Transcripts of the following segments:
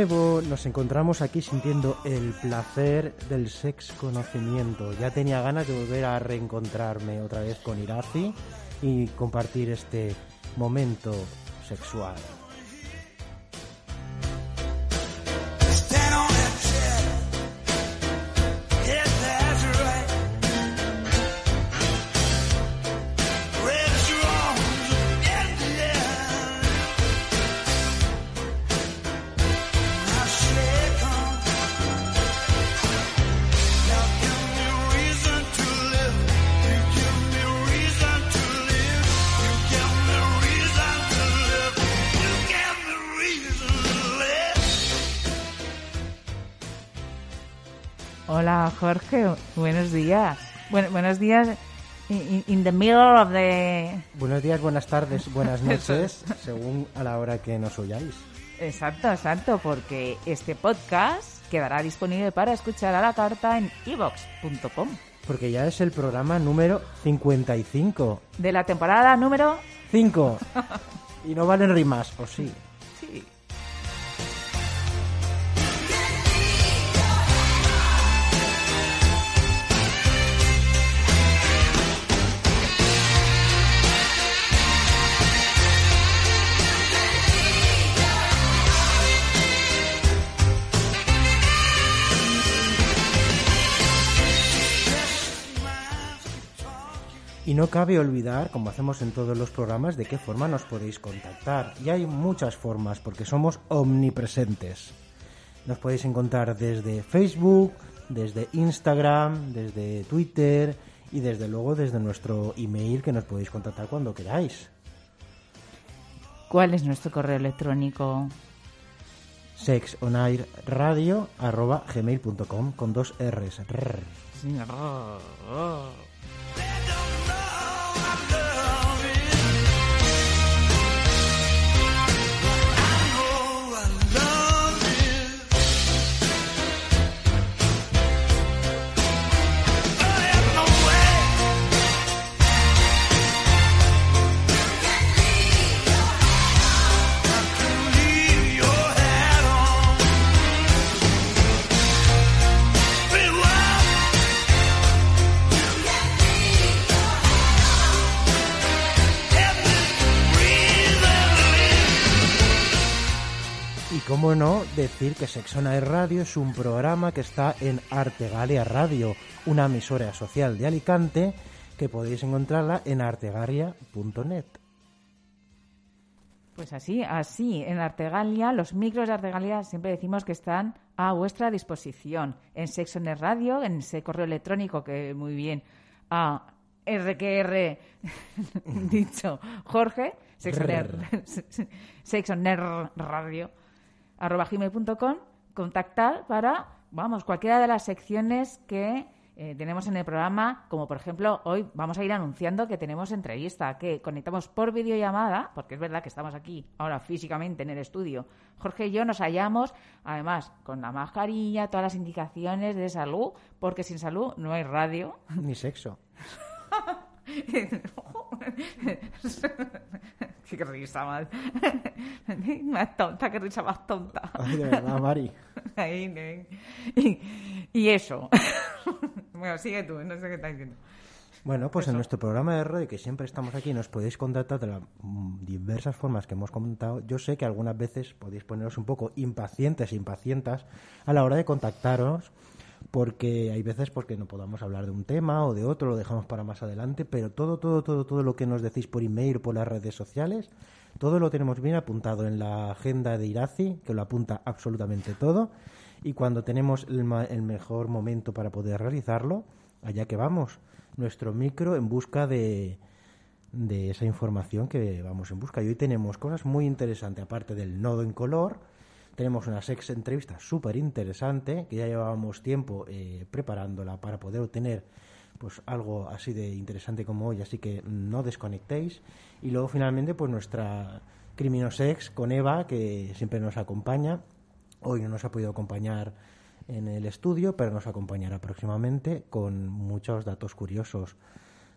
Nuevo nos encontramos aquí sintiendo el placer del sex conocimiento. Ya tenía ganas de volver a reencontrarme otra vez con Irazi y compartir este momento sexual. Hola Jorge, buenos días. Bueno, buenos días in, in the middle of the... Buenos días, buenas tardes, buenas noches, según a la hora que nos oyáis. Exacto, exacto, porque este podcast quedará disponible para escuchar a la carta en evox.com. Porque ya es el programa número 55. De la temporada número 5. y no valen rimas, ¿o sí? Sí. Y no cabe olvidar, como hacemos en todos los programas, de qué forma nos podéis contactar. Y hay muchas formas, porque somos omnipresentes. Nos podéis encontrar desde Facebook, desde Instagram, desde Twitter y desde luego desde nuestro email que nos podéis contactar cuando queráis. ¿Cuál es nuestro correo electrónico? sexonairradio.gmail.com con dos R's. Rrr. Y cómo no decir que Sexona Radio es un programa que está en Artegalia Radio, una emisora social de Alicante que podéis encontrarla en artegalia.net. Pues así, así, en Artegalia, los micros de Artegalia siempre decimos que están a vuestra disposición. En Sexonet Radio, en ese correo electrónico que muy bien a RQR dicho Jorge, Sexonet Radio, arroba gmail.com, contactar para, vamos, cualquiera de las secciones que eh, tenemos en el programa, como por ejemplo hoy vamos a ir anunciando que tenemos entrevista, que conectamos por videollamada, porque es verdad que estamos aquí ahora físicamente en el estudio. Jorge y yo nos hallamos, además, con la mascarilla, todas las indicaciones de salud, porque sin salud no hay radio. Ni sexo. Sí, qué risa más. más tonta, qué risa más tonta. Ay, de verdad, Mari. Ahí, y, y eso. bueno, sigue tú, no sé qué estás diciendo. Bueno, pues en nuestro programa de radio, que siempre estamos aquí, nos podéis contactar de las mm, diversas formas que hemos comentado. Yo sé que algunas veces podéis poneros un poco impacientes, impacientas a la hora de contactaros, porque hay veces porque no podamos hablar de un tema o de otro, lo dejamos para más adelante, pero todo, todo, todo, todo lo que nos decís por email, por las redes sociales, todo lo tenemos bien apuntado en la agenda de Irazi, que lo apunta absolutamente todo, y cuando tenemos el, ma- el mejor momento para poder realizarlo, allá que vamos, nuestro micro en busca de, de esa información que vamos en busca. Y hoy tenemos cosas muy interesantes, aparte del nodo en color, tenemos una sex entrevista súper interesante que ya llevábamos tiempo eh, preparándola para poder obtener pues algo así de interesante como hoy, así que no desconectéis. Y luego finalmente pues nuestra Criminosex con Eva, que siempre nos acompaña. Hoy no nos ha podido acompañar en el estudio, pero nos acompañará próximamente con muchos datos curiosos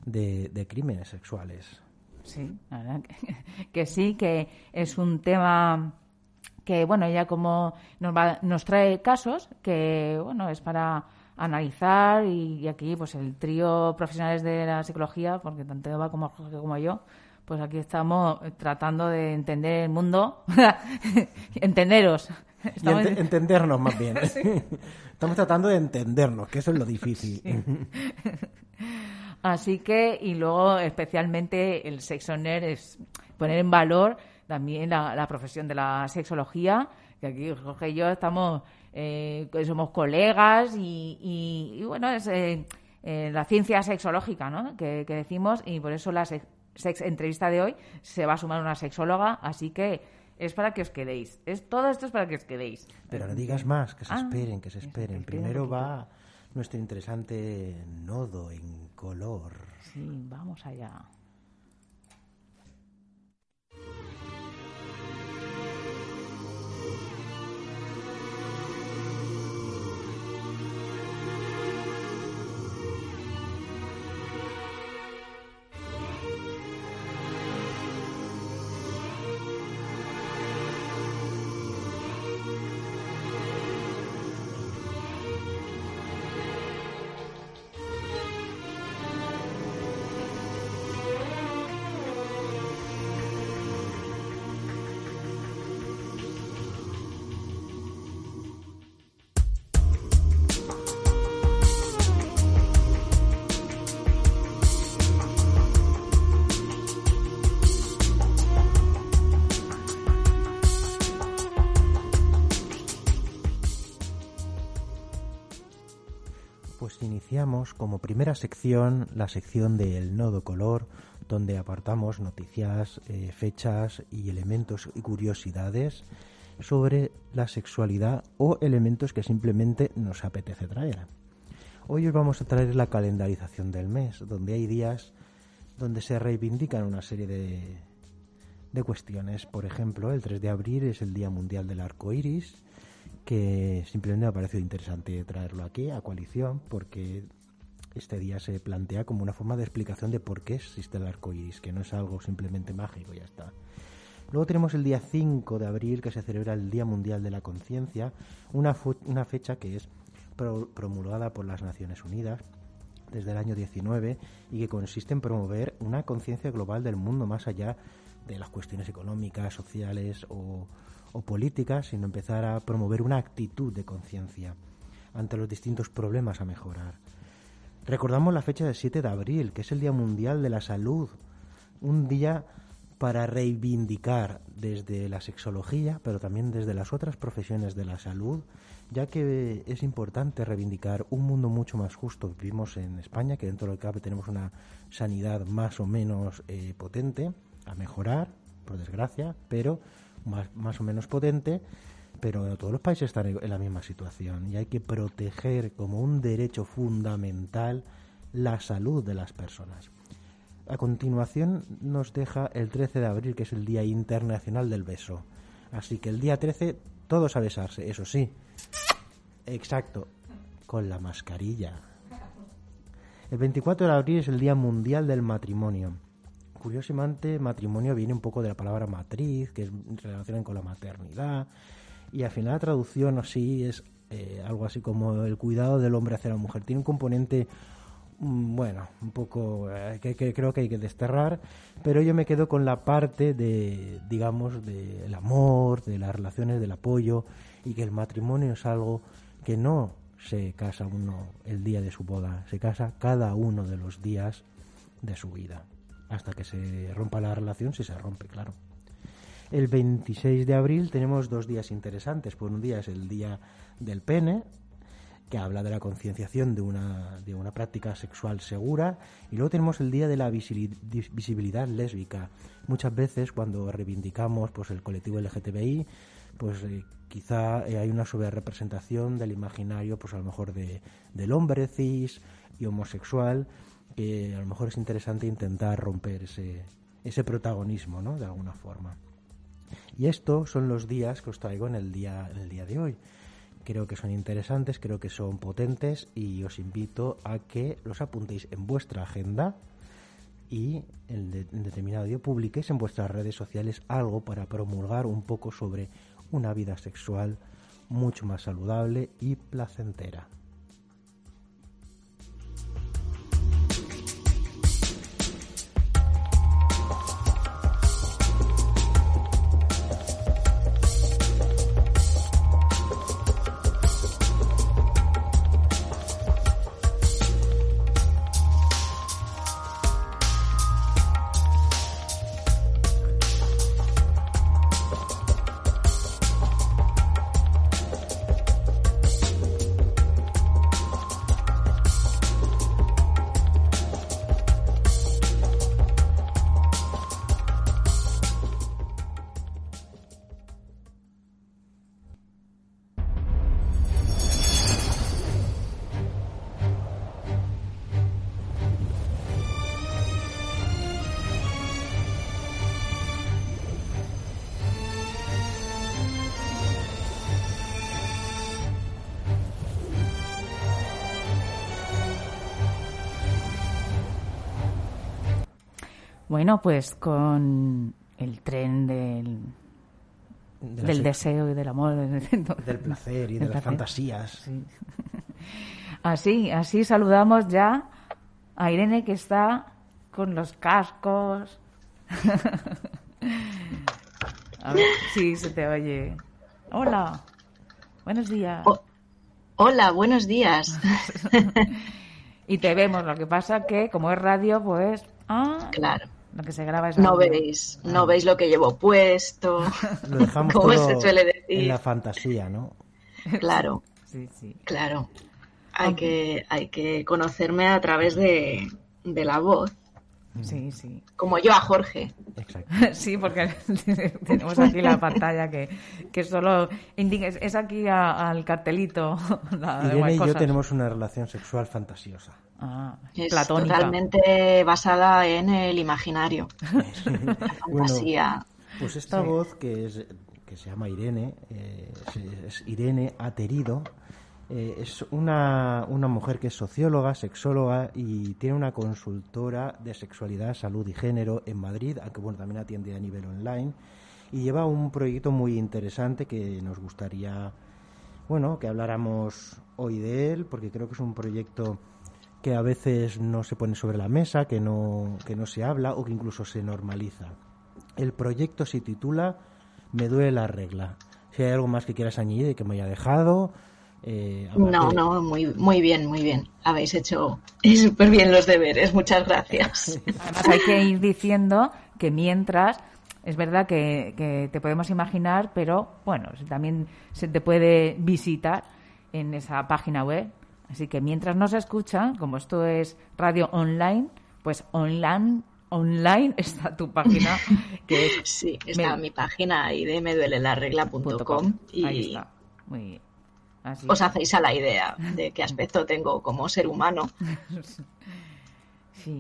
de, crímenes sexuales. Sí, la verdad que sí, que es un tema que bueno, ella como nos, va, nos trae casos que bueno, es para analizar y, aquí pues el trío profesionales de la psicología, porque tanto Eva como Jorge como yo, pues aquí estamos tratando de entender el mundo, entenderos. entendernos más bien. Estamos tratando de entendernos, que eso es lo difícil. Así que, y luego especialmente el sexo nerd es poner en valor también la, profesión de la sexología, que aquí Jorge y yo estamos, eh, somos colegas y, bueno, es eh, eh, la ciencia sexológica, ¿no? Que, decimos, y por eso la sex entrevista de hoy se va a sumar una sexóloga, así que es para que os quedéis. Es, todo esto es para que os quedéis. Pero no digas más, que se ah, esperen, que se esperen. Primero va nuestro interesante nodo en color. Sí, vamos allá. Como primera sección la sección del nodo color, donde apartamos noticias, eh, fechas y elementos y curiosidades sobre la sexualidad o elementos que simplemente nos apetece traer. Hoy os vamos a traer la calendarización del mes, donde hay días donde se reivindican una serie de, de cuestiones. Por ejemplo, el 3 de abril es el Día Mundial del Arco Iris, que simplemente me ha parecido interesante traerlo aquí a coalición, porque este día se plantea como una forma de explicación de por qué existe el arco iris, que no es algo simplemente mágico, ya está. Luego tenemos el día 5 de abril, que se celebra el Día Mundial de la Conciencia, una, una fecha que es promulgada por las Naciones Unidas desde el año 19 y que consiste en promover una conciencia global del mundo más allá de las cuestiones económicas, sociales o, o políticas, sino empezar a promover una actitud de conciencia ante los distintos problemas a mejorar. Recordamos la fecha del 7 de abril, que es el Día Mundial de la Salud, un día para reivindicar desde la sexología, pero también desde las otras profesiones de la salud, ya que es importante reivindicar un mundo mucho más justo. Vivimos en España, que dentro de lo que cabe tenemos una sanidad más o menos eh, potente, a mejorar, por desgracia, pero más, más o menos potente, pero todos los países están en la misma situación y hay que proteger como un derecho fundamental la salud de las personas. A continuación nos deja el 13 de abril, que es el Día Internacional del Beso. Así que el día 13 todos a besarse, eso sí. Exacto, con la mascarilla. El 24 de abril es el Día Mundial del Matrimonio. Curiosamente, matrimonio viene un poco de la palabra matriz, que es relacionada con la maternidad y al final la traducción así es eh, algo así como el cuidado del hombre hacia la mujer. Tiene un componente, mm, bueno, un poco eh, que, creo que hay que desterrar, pero yo me quedo con la parte de, digamos, del amor, de las relaciones, del apoyo y que el matrimonio es algo que no se casa uno el día de su boda, se casa cada uno de los días de su vida, hasta que se rompa la relación, si se rompe, claro. El 26 de abril tenemos dos días interesantes. Por un día es el Día del Pene, que habla de la concienciación de una, de una práctica sexual segura. Y luego tenemos el Día de la Visibilidad Lésbica. Muchas veces cuando reivindicamos pues, el colectivo LGTBI, pues eh, quizá eh, hay una sobrerepresentación del imaginario, pues a lo mejor de, del hombre cis y homosexual, que a lo mejor es interesante intentar romper ese, ese protagonismo, ¿no? De alguna forma. Y estos son los días que os traigo en el día, en el día de hoy. Creo que son interesantes, creo que son potentes y os invito a que los apuntéis en vuestra agenda y en, determinado día publiquéis en vuestras redes sociales algo para promulgar un poco sobre una vida sexual mucho más saludable y placentera. Bueno, pues con el tren del, del deseo y del amor. Del placer y de las fantasías. Así, así saludamos ya a Irene que está con los cascos. a ver si se te oye. Hola, buenos días. hola, buenos días. y te vemos, lo que pasa que como es radio, pues... Ah, claro. Lo que se graba es No veis, no ah. veis lo que llevo puesto. Lo dejamos como se suele decir. En la fantasía, ¿no? Claro. sí, sí. Claro. Hay que, hay que conocerme a través de, de la voz. Sí, sí. Como yo a Jorge. Exacto. Sí, porque tenemos aquí la pantalla que, que solo indica, es aquí al cartelito. La Irene y yo tenemos una relación sexual fantasiosa. Ah, es totalmente basada en el imaginario. fantasía. pues esta voz que, es, que se llama Irene, eh, es Irene Aterido, eh, es una, una, mujer que es socióloga, sexóloga y tiene una consultora de sexualidad, salud y género en Madrid, aunque bueno, también atiende a nivel online. Y lleva un proyecto muy interesante que nos gustaría, bueno, que habláramos hoy de él, porque creo que es un proyecto que a veces no se pone sobre la mesa, que no, que no se habla o que incluso se normaliza. El proyecto se titula Me duele la regla. Si hay algo más que quieras añadir y que me haya dejado. Eh, no, no, muy, muy bien, muy bien. Habéis hecho súper bien los deberes. Muchas gracias. Además, hay que ir diciendo que mientras es verdad que, que, te podemos imaginar, pero bueno, también se te puede visitar en esa página web Así que mientras nos escuchan, como esto es radio online, pues online online está tu página. Que sí, está mi página ahí de meduelelarregla.com y ahí está. Muy bien. os hacéis a la idea de qué aspecto tengo como ser humano. Sí.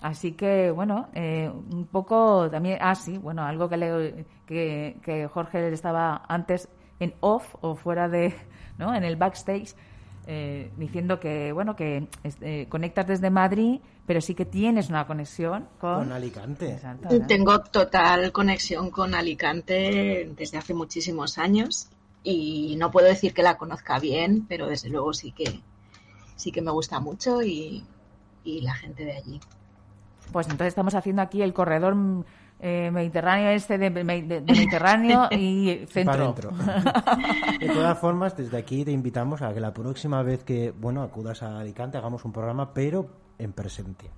Así que, bueno, eh, un poco también, ah, sí, bueno, algo que, le, que, que Jorge estaba antes en off o fuera de, ¿no? En el backstage, eh, diciendo que bueno que eh, conectas desde Madrid, pero sí que tienes una conexión con, Alicante. Tengo total conexión con Alicante desde hace muchísimos años y no puedo decir que la conozca bien, pero desde luego sí que sí que me gusta mucho y, y la gente de allí. Pues entonces estamos haciendo aquí el corredor eh, Mediterráneo este de, Mediterráneo y centro. de todas formas, desde aquí te invitamos a que la próxima vez que bueno acudas a Alicante hagamos un programa, pero en presente.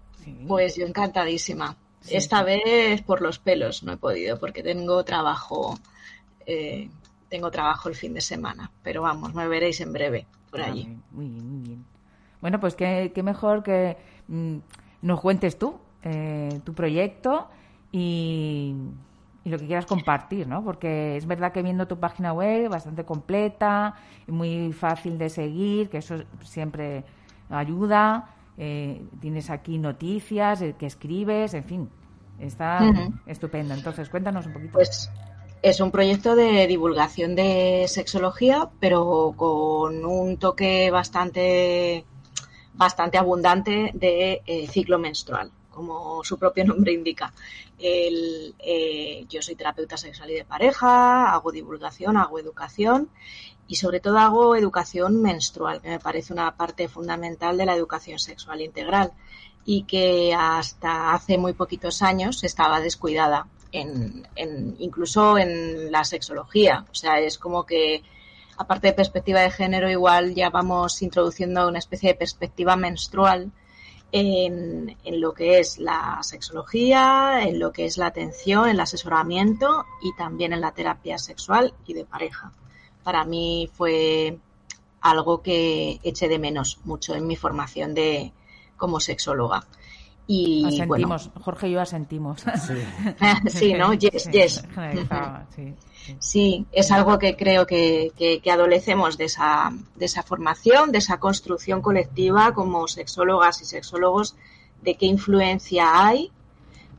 Pues yo encantadísima. Esta vez por los pelos no he podido porque tengo trabajo. Eh, tengo trabajo el fin de semana, pero vamos, me veréis en breve por ah, allí. muy bien, muy bien. Bueno, pues qué, mejor que mm, nos cuentes tú eh, tu proyecto y, lo que quieras compartir, ¿no? Porque es verdad que viendo tu página web bastante completa, y muy fácil de seguir, que eso siempre ayuda. Eh, tienes aquí noticias eh, que escribes, en fin, está estupendo. Entonces, cuéntanos un poquito. Pues es un proyecto de divulgación de sexología, pero con un toque bastante, bastante abundante de eh, ciclo menstrual como su propio nombre indica. Eh, yo soy terapeuta sexual y de pareja, hago divulgación, hago educación y sobre todo hago educación menstrual, que me parece una parte fundamental de la educación sexual integral y que hasta hace muy poquitos años estaba descuidada, en, incluso en la sexología. O sea, es como que, aparte de perspectiva de género, igual ya vamos introduciendo una especie de perspectiva menstrual en, lo que es la sexología, en lo que es la atención, el asesoramiento y también en la terapia sexual y de pareja. Para mí fue algo que eché de menos mucho en mi formación de, como sexóloga. Y asentimos, Jorge y yo asentimos. Sí, sí ¿no? Yes, yes. Sí, es algo que creo que, que, adolecemos de esa, de esa formación, de esa construcción colectiva como sexólogas y sexólogos, de qué influencia hay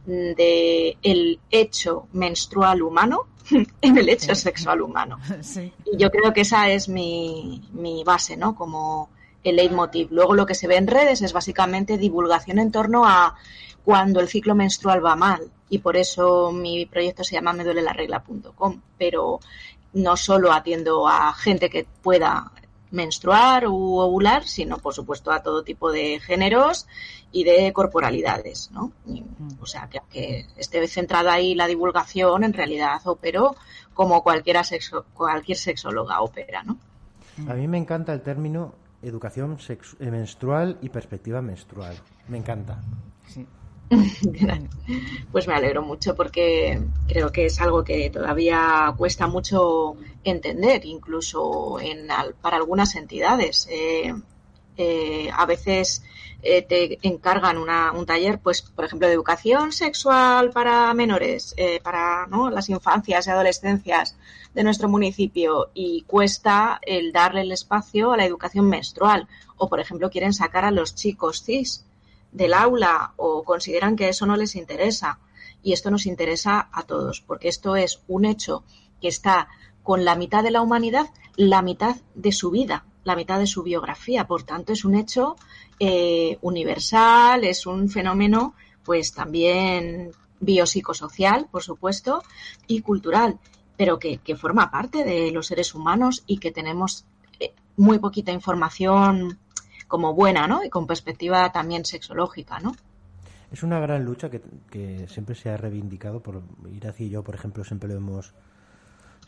de el hecho menstrual humano en el hecho sexual humano. Y yo creo que esa es mi, mi base, ¿no? Como el leitmotiv. Luego lo que se ve en redes es básicamente divulgación en torno a cuando el ciclo menstrual va mal. Y por eso mi proyecto se llama meduelelarregla.com. Pero no solo atiendo a gente que pueda menstruar u ovular, sino por supuesto a todo tipo de géneros y de corporalidades, ¿no? o sea, que, que esté centrada ahí la divulgación, en realidad opero como cualquiera sexo, cualquier sexóloga opera, ¿no? A mí me encanta el término educación eh, menstrual y perspectiva menstrual. Me encanta. pues me alegro mucho porque creo que es algo que todavía cuesta mucho entender, incluso en, para algunas entidades. Eh, eh, a veces eh, te encargan un taller, pues, por ejemplo, de educación sexual para menores, eh, para las infancias y adolescencias de nuestro municipio y cuesta el darle el espacio a la educación menstrual. O, por ejemplo, quieren sacar a los chicos cis del aula o consideran que eso no les interesa. Y esto nos interesa a todos, porque esto es un hecho que está con la mitad de la humanidad, la mitad de su vida la mitad de su biografía. Por tanto, es un hecho eh, universal, es un fenómeno, pues también biopsicosocial, por supuesto, y cultural, pero que, forma parte de los seres humanos y que tenemos eh, muy poquita información como buena, ¿no? Y con perspectiva también sexológica, ¿no? Es una gran lucha que, que siempre se ha reivindicado por Iraci y yo, por ejemplo, siempre lo hemos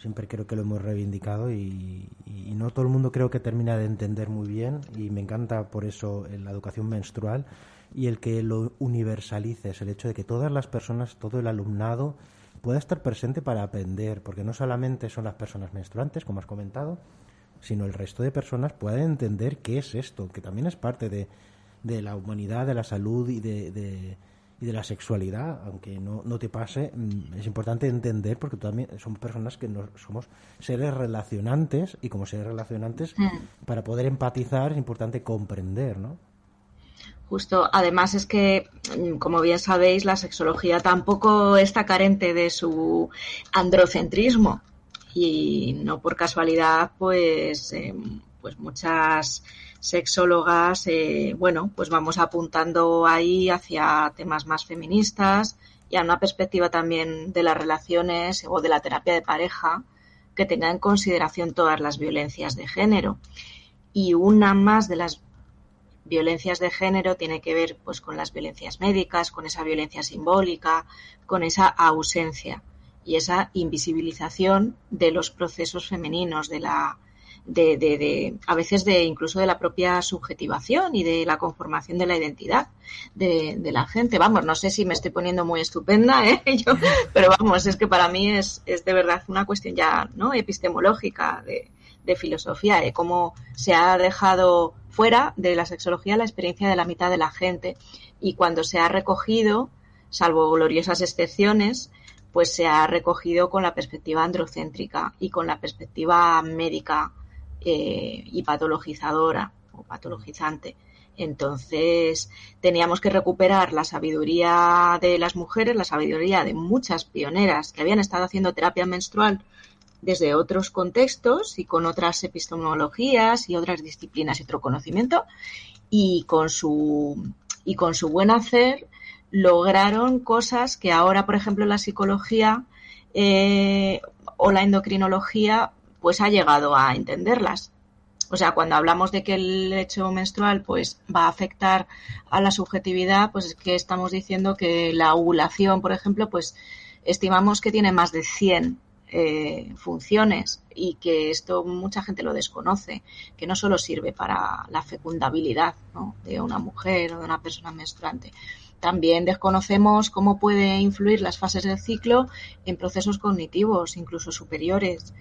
siempre creo que lo hemos reivindicado y, no todo el mundo creo que termina de entender muy bien y me encanta por eso la educación menstrual y el que lo universalices, el hecho de que todas las personas, todo el alumnado pueda estar presente para aprender, porque no solamente son las personas menstruantes, como has comentado, sino el resto de personas puedan entender qué es esto, que también es parte de, de la humanidad, de la salud y de y de la sexualidad, aunque no, no te pase, mm, es importante entender porque también somos personas que no, somos seres relacionantes y como seres relacionantes, mm. para poder empatizar es importante comprender, ¿no? Justo, además es que, mm, como bien sabéis, la sexología tampoco está carente de su androcentrismo y no por casualidad, pues, em, pues muchas sexólogas, eh, bueno, pues vamos apuntando ahí hacia temas más feministas y a una perspectiva también de las relaciones o de la terapia de pareja que tenga en consideración todas las violencias de género. Y una más de las violencias de género tiene que ver pues con las violencias médicas, con esa violencia simbólica, con esa ausencia y esa invisibilización de los procesos femeninos, de la de, de, a veces de incluso de la propia subjetivación y de la conformación de la identidad de, de la gente. Vamos, no sé si me estoy poniendo muy estupenda, ¿eh? Yo, pero vamos, es que para mí es, es de verdad una cuestión ya no epistemológica de, de filosofía, de cómo se ha dejado fuera de la sexología la experiencia de la mitad de la gente y cuando se ha recogido, salvo gloriosas excepciones, pues se ha recogido con la perspectiva androcéntrica y con la perspectiva médica eh, y patologizadora o patologizante. Entonces teníamos que recuperar la sabiduría de las mujeres, la sabiduría de muchas pioneras que habían estado haciendo terapia menstrual desde otros contextos y con otras epistemologías y otras disciplinas y otro conocimiento y con su y con su buen hacer lograron cosas que ahora, por ejemplo, la psicología eh, o la endocrinología pues ha llegado a entenderlas. O sea, cuando hablamos de que el hecho menstrual pues va a afectar a la subjetividad, pues es que estamos diciendo que la ovulación, por ejemplo, pues estimamos que tiene más de 100 eh, funciones y que esto mucha gente lo desconoce, que no solo sirve para la fecundabilidad de una mujer o de una persona menstruante. También desconocemos cómo puede influir las fases del ciclo en procesos cognitivos, incluso superiores,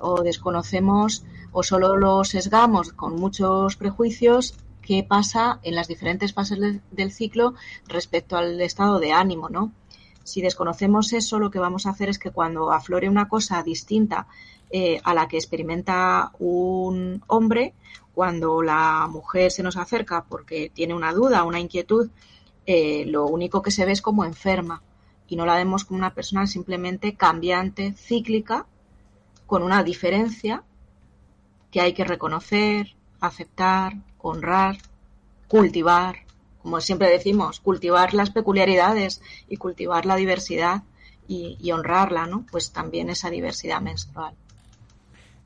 o desconocemos o solo lo sesgamos con muchos prejuicios qué pasa en las diferentes fases del ciclo respecto al estado de ánimo, ¿no? Si desconocemos eso, lo que vamos a hacer es que cuando aflore una cosa distinta eh, a la que experimenta un hombre, cuando la mujer se nos acerca porque tiene una duda, una inquietud, eh, lo único que se ve es como enferma y no la vemos como una persona simplemente cambiante, cíclica, con una diferencia que hay que reconocer, aceptar, honrar, cultivar como siempre decimos, cultivar las peculiaridades y cultivar la diversidad y, honrarla, ¿no? Pues también esa diversidad menstrual.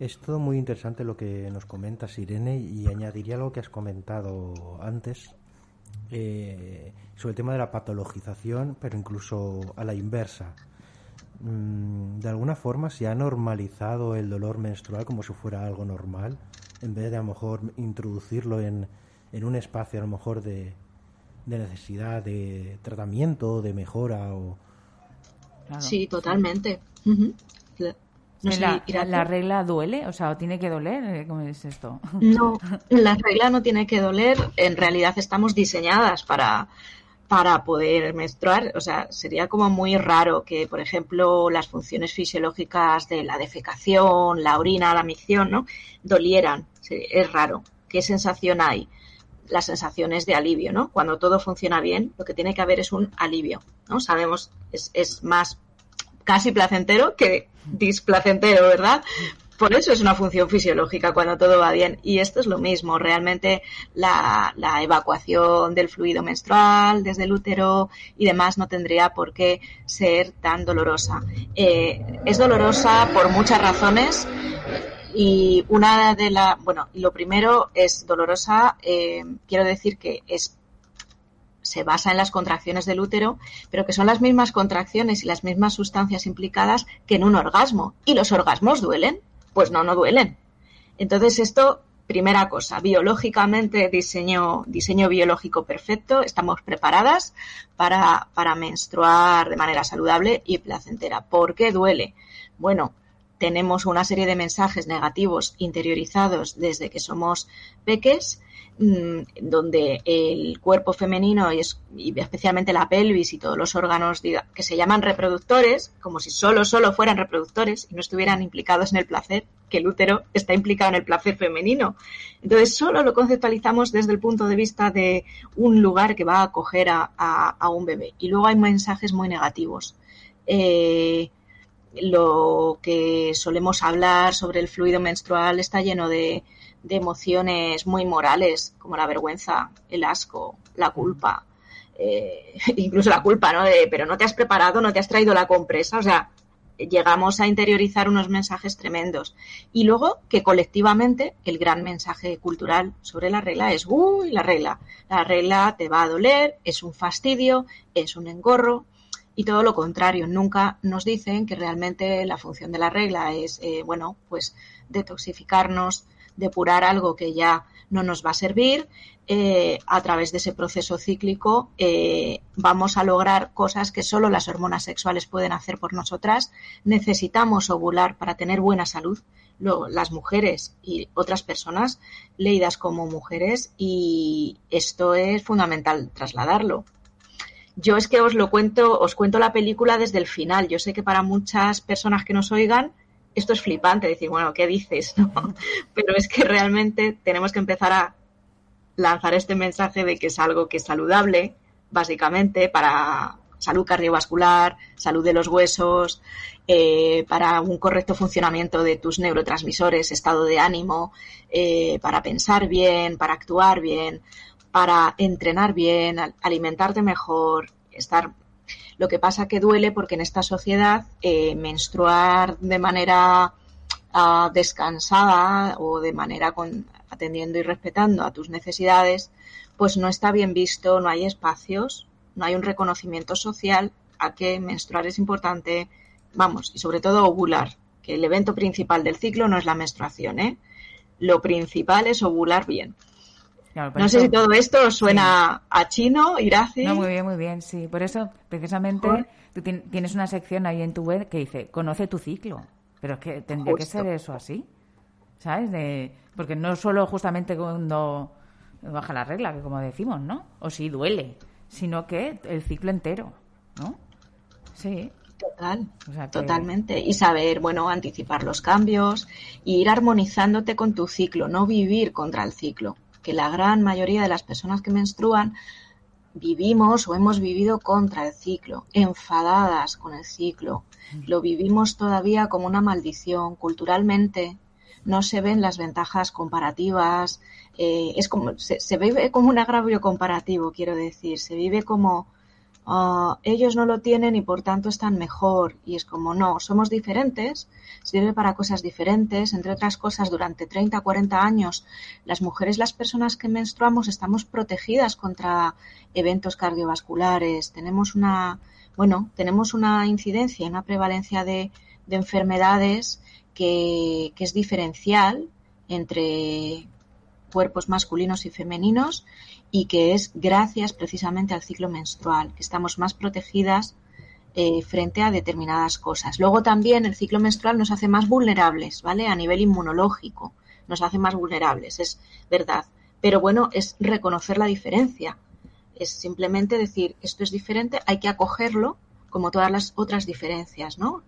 Es todo muy interesante lo que nos comentas, Irene, y añadiría lo que has comentado antes eh, sobre el tema de la patologización, pero incluso a la inversa. Mm, de alguna forma se ha normalizado el dolor menstrual como si fuera algo normal, en vez de a lo mejor introducirlo en, en un espacio a lo mejor de, de necesidad de tratamiento, de mejora o... Sí, totalmente. La, regla duele? O sea, tiene que doler? ¿Cómo es esto? No, la regla no tiene que doler. En realidad estamos diseñadas para, para poder menstruar. O sea, sería como muy raro que, por ejemplo, las funciones fisiológicas de la defecación, la orina, la micción, ¿no? Dolieran. Es raro. ¿Qué sensación hay? las sensaciones de alivio, ¿no? Cuando todo funciona bien, lo que tiene que haber es un alivio, ¿no? Sabemos, es, es más casi placentero que displacentero, ¿verdad? Por eso es una función fisiológica cuando todo va bien. Y esto es lo mismo. Realmente la, evacuación del fluido menstrual desde el útero y demás no tendría por qué ser tan dolorosa. Eh, es dolorosa por muchas razones. Y una de las, bueno, lo primero es dolorosa, eh, quiero decir que es se basa en las contracciones del útero, pero que son las mismas contracciones y las mismas sustancias implicadas que en un orgasmo. ¿Y los orgasmos duelen? Pues no, no duelen. Entonces esto, primera cosa, biológicamente diseño, diseño biológico perfecto, estamos preparadas para, para menstruar de manera saludable y placentera. ¿Por qué duele? Bueno, tenemos una serie de mensajes negativos interiorizados desde que somos peques, mm, donde el cuerpo femenino y, especialmente la pelvis y todos los órganos que se llaman reproductores, como si solo, solo fueran reproductores y no estuvieran implicados en el placer, que el útero está implicado en el placer femenino. Entonces, solo lo conceptualizamos desde el punto de vista de un lugar que va a acoger a, un bebé. Y luego hay mensajes muy negativos. Eh, lo que solemos hablar sobre el fluido menstrual está lleno de, emociones muy morales, como la vergüenza, el asco, la culpa, eh, incluso la culpa, ¿no? De, pero no te has preparado, no te has traído la compresa, o sea, llegamos a interiorizar unos mensajes tremendos. Y luego que colectivamente el gran mensaje cultural sobre la regla es, uy, la regla, la regla te va a doler, es un fastidio, es un engorro, y todo lo contrario. Nunca nos dicen que realmente la función de la regla es, eh, bueno, pues detoxificarnos, depurar algo que ya no nos va a servir. Eh, a través de ese proceso cíclico eh, vamos a lograr cosas que solo las hormonas sexuales pueden hacer por nosotras. Necesitamos ovular para tener buena salud. las mujeres y otras personas leídas como mujeres y esto es fundamental trasladarlo. Yo es que os lo cuento, os cuento la película desde el final. Yo sé que para muchas personas que nos oigan esto es flipante, decir, bueno, ¿qué dices? Pero es que realmente tenemos que empezar a lanzar este mensaje de que es algo que es saludable, básicamente, para salud cardiovascular, salud de los huesos, eh, para un correcto funcionamiento de tus neurotransmisores, estado de ánimo, eh, para pensar bien, para actuar bien para entrenar bien, alimentarte mejor estar lo que pasa que duele porque en esta sociedad eh, menstruar de manera uh, descansada o de manera con, atendiendo y respetando a tus necesidades, pues no está bien visto, no hay espacios, no hay un reconocimiento social a que menstruar es importante, vamos, y sobre todo ovular, que el evento principal del ciclo no es la menstruación, ¿eh? Lo principal es ovular bien. No sé si todo esto suena a chino, Iraci. No, muy bien, muy bien, sí. Por eso, precisamente, tú tienes una sección ahí en tu web que dice, conoce tu ciclo. Pero es que tendría que ser eso así, ¿sabes? De, porque no solo justamente cuando baja la regla, que como decimos, ¿no? O si duele, sino que el ciclo entero, ¿no? Sí. Total, totalmente. Y saber, bueno, anticipar los cambios e ir armonizándote con tu ciclo, no vivir contra el ciclo. Que la gran mayoría de las personas que menstruan vivimos o hemos vivido contra el ciclo, enfadadas con el ciclo. Mm. Lo vivimos todavía como una maldición. Culturalmente no se ven las ventajas comparativas. Eh, es como, se, se vive como un agravio comparativo, quiero decir. Se vive como Ah, ellos no lo tienen y por tanto están mejor. Y es como, no, somos diferentes, sirve para cosas diferentes. Entre otras cosas, durante 30, 40 años, las mujeres, las personas que menstruamos, estamos protegidas contra eventos cardiovasculares. Tenemos una, bueno, tenemos una incidencia, una prevalencia de, de enfermedades que, que es diferencial entre cuerpos masculinos y femeninos y que es gracias precisamente al ciclo menstrual, que estamos más protegidas eh, frente a determinadas cosas. Luego también el ciclo menstrual nos hace más vulnerables, ¿vale? A nivel inmunológico, nos hace más vulnerables, es verdad. Pero bueno, es reconocer la diferencia. Es simplemente decir, esto es diferente, hay que acogerlo como todas las otras diferencias, ¿no?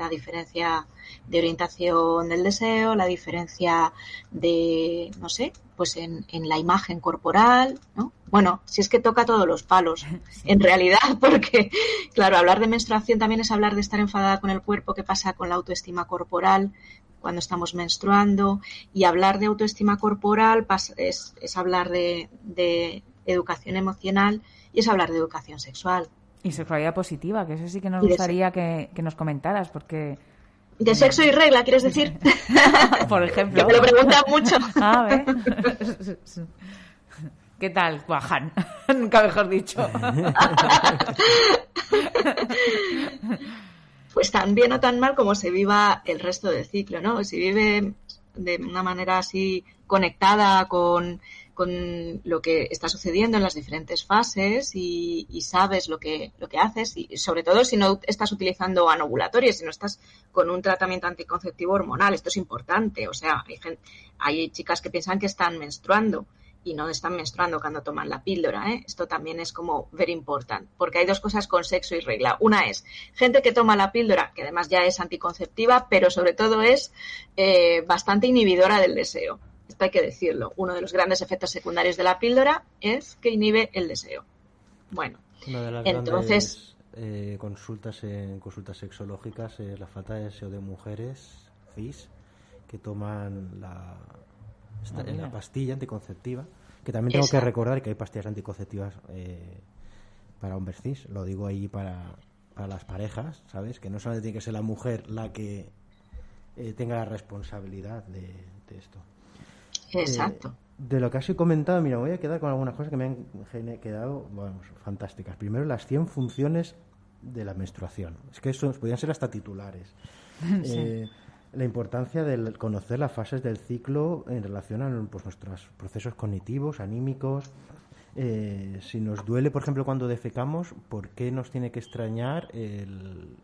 La diferencia de orientación del deseo, la diferencia de, no sé, pues en, en, la imagen corporal, ¿no? Bueno, si es que toca todos los palos, en realidad, porque, claro, hablar de menstruación también es hablar de estar enfadada con el cuerpo, qué pasa con la autoestima corporal cuando estamos menstruando, y hablar de autoestima corporal es, es hablar de, de educación emocional y es hablar de educación sexual. Y sexualidad positiva, que eso sí que nos gustaría que, nos comentaras, porque... De sexo y regla, ¿quieres decir? Por ejemplo. me lo preguntan mucho. A ver. ¿Qué tal, Guajan? Nunca mejor dicho. pues tan bien o tan mal como se viva el resto del ciclo, ¿no? Si vive de una manera así conectada con con lo que está sucediendo en las diferentes fases y, sabes lo que, lo que haces y sobre todo si no estás utilizando anovulatorios, si no estás con un tratamiento anticonceptivo hormonal, esto es importante, o sea, hay, hay chicas que piensan que están menstruando y no están menstruando cuando toman la píldora. ¿eh? Esto también es como very important, porque hay dos cosas con sexo y regla. Una es gente que toma la píldora, que además ya es anticonceptiva, pero sobre todo es eh, bastante inhibidora del deseo esto hay que decirlo, uno de los grandes efectos secundarios de la píldora es que inhibe el deseo. Bueno, entonces... Eh, consultas en consultas sexológicas es la falta de deseo de mujeres cis que toman la, la pastilla anticonceptiva que también tengo que recordar que hay pastillas anticonceptivas eh, para hombres cis. Lo digo ahí para, para las parejas sabes que no solamente tiene que ser la mujer la que eh, tenga la responsabilidad de esto Exacto. de lo que has comentado, mira, voy a quedar con algunas cosas que me han quedado fantásticas. Primero, las 100 funciones de la menstruación. Es que eso podrían ser hasta titulares. Eh, la importancia de conocer las fases del ciclo en relación a pues, nuestros procesos cognitivos, anímicos. Eh, si nos duele, por ejemplo, cuando defecamos, ¿por qué nos tiene que extrañar el,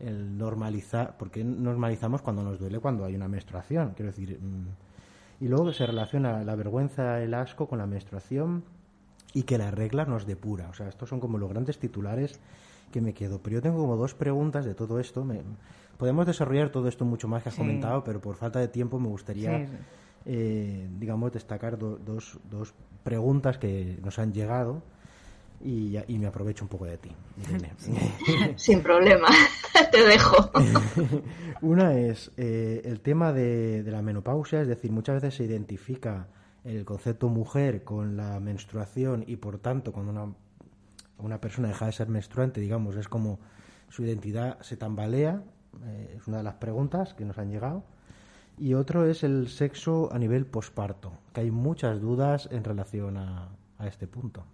el normalizar? ¿Por qué normalizamos cuando nos duele cuando hay una menstruación? Quiero decir, mm, y luego se relaciona la vergüenza, el asco con la menstruación y que la regla nos depura. O sea, estos son como los grandes titulares que me quedo. Pero yo tengo como dos preguntas de todo esto. podemos desarrollar todo esto mucho más que has comentado, pero por falta de tiempo me gustaría, eh, digamos, destacar dos, dos preguntas que nos han llegado y, y, me aprovecho un poco de ti. Sin problema, te dejo. Una es eh, el tema de, la menopausia, es decir, muchas veces se identifica el concepto mujer con la menstruación y por tanto cuando una una persona deja de ser menstruante, digamos, es como su identidad se tambalea, eh, es una de las preguntas que nos han llegado. Y otro es el sexo a nivel posparto, que hay muchas dudas en relación a, a este punto.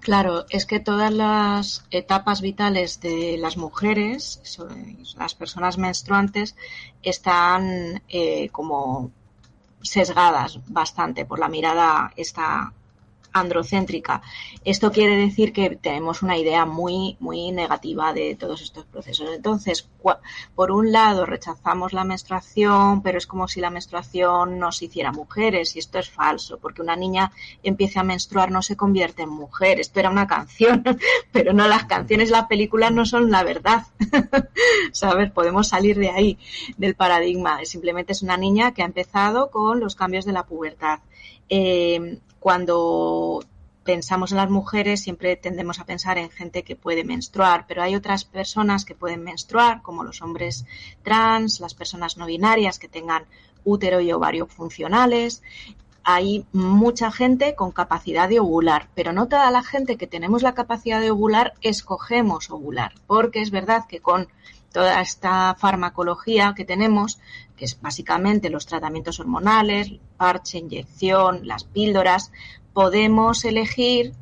Claro, es que todas las etapas vitales de las mujeres, las personas menstruantes, están eh, como sesgadas bastante por la mirada esta androcéntrica. Esto quiere decir que tenemos una idea muy, muy negativa de todos estos procesos. Entonces, por un lado, rechazamos la menstruación, pero es como si la menstruación nos hiciera mujeres, y esto es falso, porque una niña empiece a menstruar no se convierte en mujer. Esto era una canción, pero no, las canciones, las películas no son la verdad. ¿Sabes? Podemos salir de ahí, del paradigma. Simplemente es una niña que ha empezado con los cambios de la pubertad. Eh, cuando pensamos en las mujeres siempre tendemos a pensar en gente que puede menstruar, pero hay otras personas que pueden menstruar, como los hombres trans, las personas no binarias que tengan útero y ovario funcionales. Hay mucha gente con capacidad de ovular, pero no toda la gente que tenemos la capacidad de ovular escogemos ovular, porque es verdad que con toda esta farmacología que tenemos, que es básicamente los tratamientos hormonales, parche, inyección, las píldoras, podemos elegir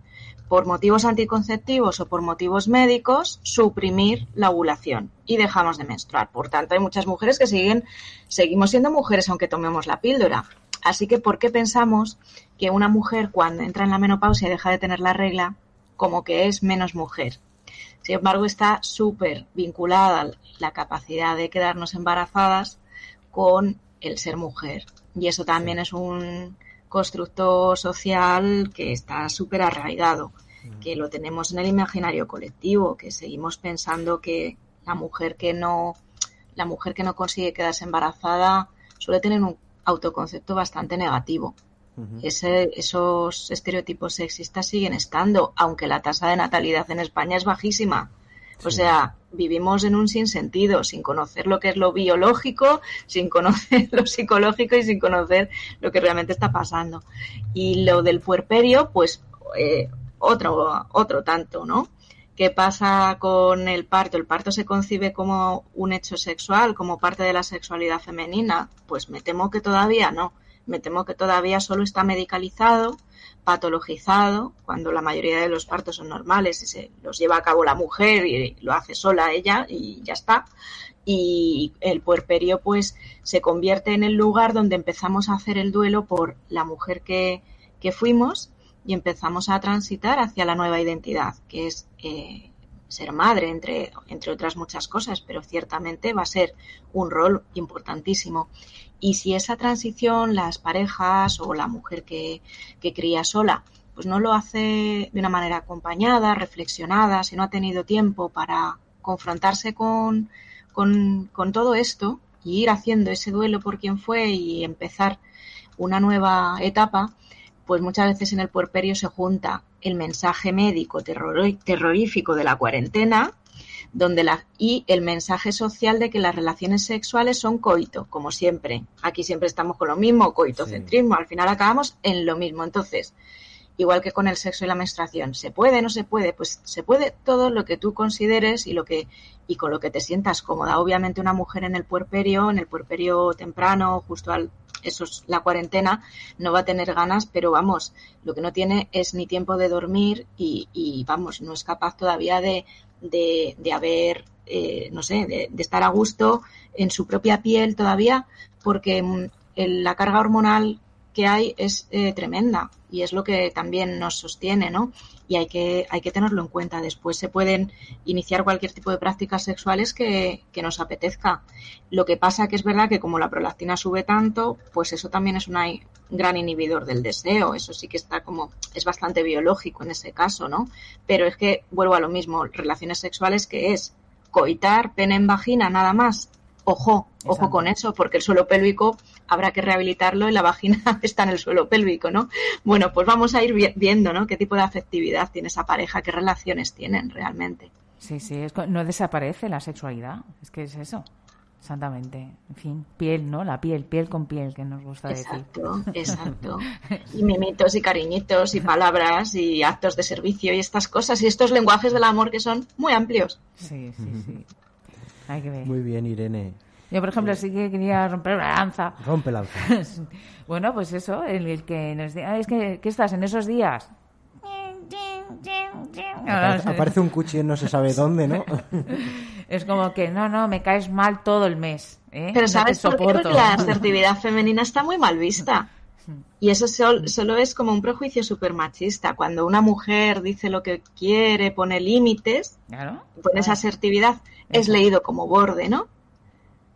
por motivos anticonceptivos o por motivos médicos suprimir la ovulación y dejamos de menstruar. Por tanto, hay muchas mujeres que siguen, seguimos siendo mujeres aunque tomemos la píldora. Así que, ¿por qué pensamos que una mujer cuando entra en la menopausia y deja de tener la regla, como que es menos mujer? Sin embargo, está súper vinculada la capacidad de quedarnos embarazadas con el ser mujer. Y eso también es un constructo social que está súper arraigado, mm. que lo tenemos en el imaginario colectivo, que seguimos pensando que la mujer que no, la mujer que no consigue quedarse embarazada suele tener un autoconcepto bastante negativo esos estereotipos sexistas siguen estando, aunque la tasa de natalidad en España es bajísima. O sea, vivimos en un sinsentido, sin conocer lo que es lo biológico, sin conocer lo psicológico y sin conocer lo que realmente está pasando. Y lo del puerperio, pues eh, otro, otro tanto, ¿no? ¿Qué pasa con el parto? ¿El parto se concibe como un hecho sexual, como parte de la sexualidad femenina? Pues me temo que todavía no me temo que todavía solo está medicalizado, patologizado, cuando la mayoría de los partos son normales y se los lleva a cabo la mujer y lo hace sola ella y ya está. Y el puerperio pues se convierte en el lugar donde empezamos a hacer el duelo por la mujer que, que fuimos y empezamos a transitar hacia la nueva identidad, que es eh, ser madre, entre, entre otras muchas cosas, pero ciertamente va a ser un rol importantísimo. Y si esa transición, las parejas o la mujer que, que cría sola, pues no lo hace de una manera acompañada, reflexionada, si no ha tenido tiempo para confrontarse con, con, con todo esto y ir haciendo ese duelo por quien fue y empezar una nueva etapa, pues muchas veces en el puerperio se junta el mensaje médico terrorífico de la cuarentena donde la, y el mensaje social de que las relaciones sexuales son coito, como siempre. Aquí siempre estamos con lo mismo, coitocentrismo, al final acabamos en lo mismo. Entonces, igual que con el sexo y la menstruación, ¿se puede, no se puede? Pues se puede todo lo que tú consideres y lo que y con lo que te sientas cómoda. Obviamente una mujer en el puerperio, en el puerperio temprano, justo al eso es la cuarentena, no va a tener ganas, pero vamos, lo que no tiene es ni tiempo de dormir y, vamos, no es capaz todavía de, de, de haber, eh, no sé, de, de, estar a gusto en su propia piel todavía, porque mm, la carga hormonal que hay es eh, tremenda y es lo que también nos sostiene, ¿no? Y hay que, hay que tenerlo en cuenta. Después se pueden iniciar cualquier tipo de prácticas sexuales que, que nos apetezca. Lo que pasa que es verdad que como la prolactina sube tanto, pues eso también es un gran inhibidor del deseo. Eso sí que está como, es bastante biológico en ese caso, ¿no? Pero es que vuelvo a lo mismo, relaciones sexuales que es coitar, pene en vagina, nada más, Ojo, ojo con eso, porque el suelo pélvico habrá que rehabilitarlo y la vagina está en el suelo pélvico, ¿no? Bueno, pues vamos a ir viendo, ¿no? Qué tipo de afectividad tiene esa pareja, qué relaciones tienen realmente. Sí, sí, no desaparece la sexualidad, es que es eso. Exactamente. En fin, piel, ¿no? La piel, piel con piel, que nos gusta exacto, decir. Exacto, Y mimitos y cariñitos y palabras y actos de servicio y estas cosas y estos lenguajes del amor que son muy amplios. Sí, sí, sí. Hay que ver. Muy bien, Irene. Yo, por ejemplo, sí que quería romper una lanza. Rompe lanza. bueno, pues eso, el, que nos diga, es que, ¿qué estás en esos días? Aparece, un cuchillo no se sabe dónde, ¿no? es como que no, no, me caes mal todo el mes. ¿eh? Pero ¿sabes por qué? Porque la asertividad femenina está muy mal vista. Y eso solo es como un prejuicio súper machista. Cuando una mujer dice lo que quiere, pone límites, pone esa asertividad, es leído como borde, ¿no?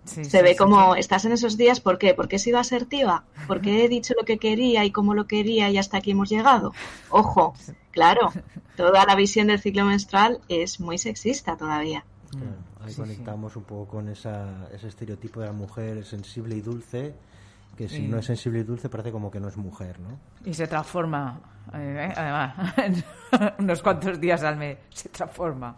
se ve como estás en esos días, ¿por qué? Porque he sido asertiva, porque he dicho lo que quería y cómo lo quería y hasta aquí hemos llegado. Ojo, claro, toda la visión del ciclo menstrual es muy sexista todavía. ahí conectamos un poco con esa, ese estereotipo de la mujer sensible y dulce, que si no es sensible y dulce parece como que no es mujer, ¿no? Y se transforma, eh, además, unos cuantos días al mes, se transforma.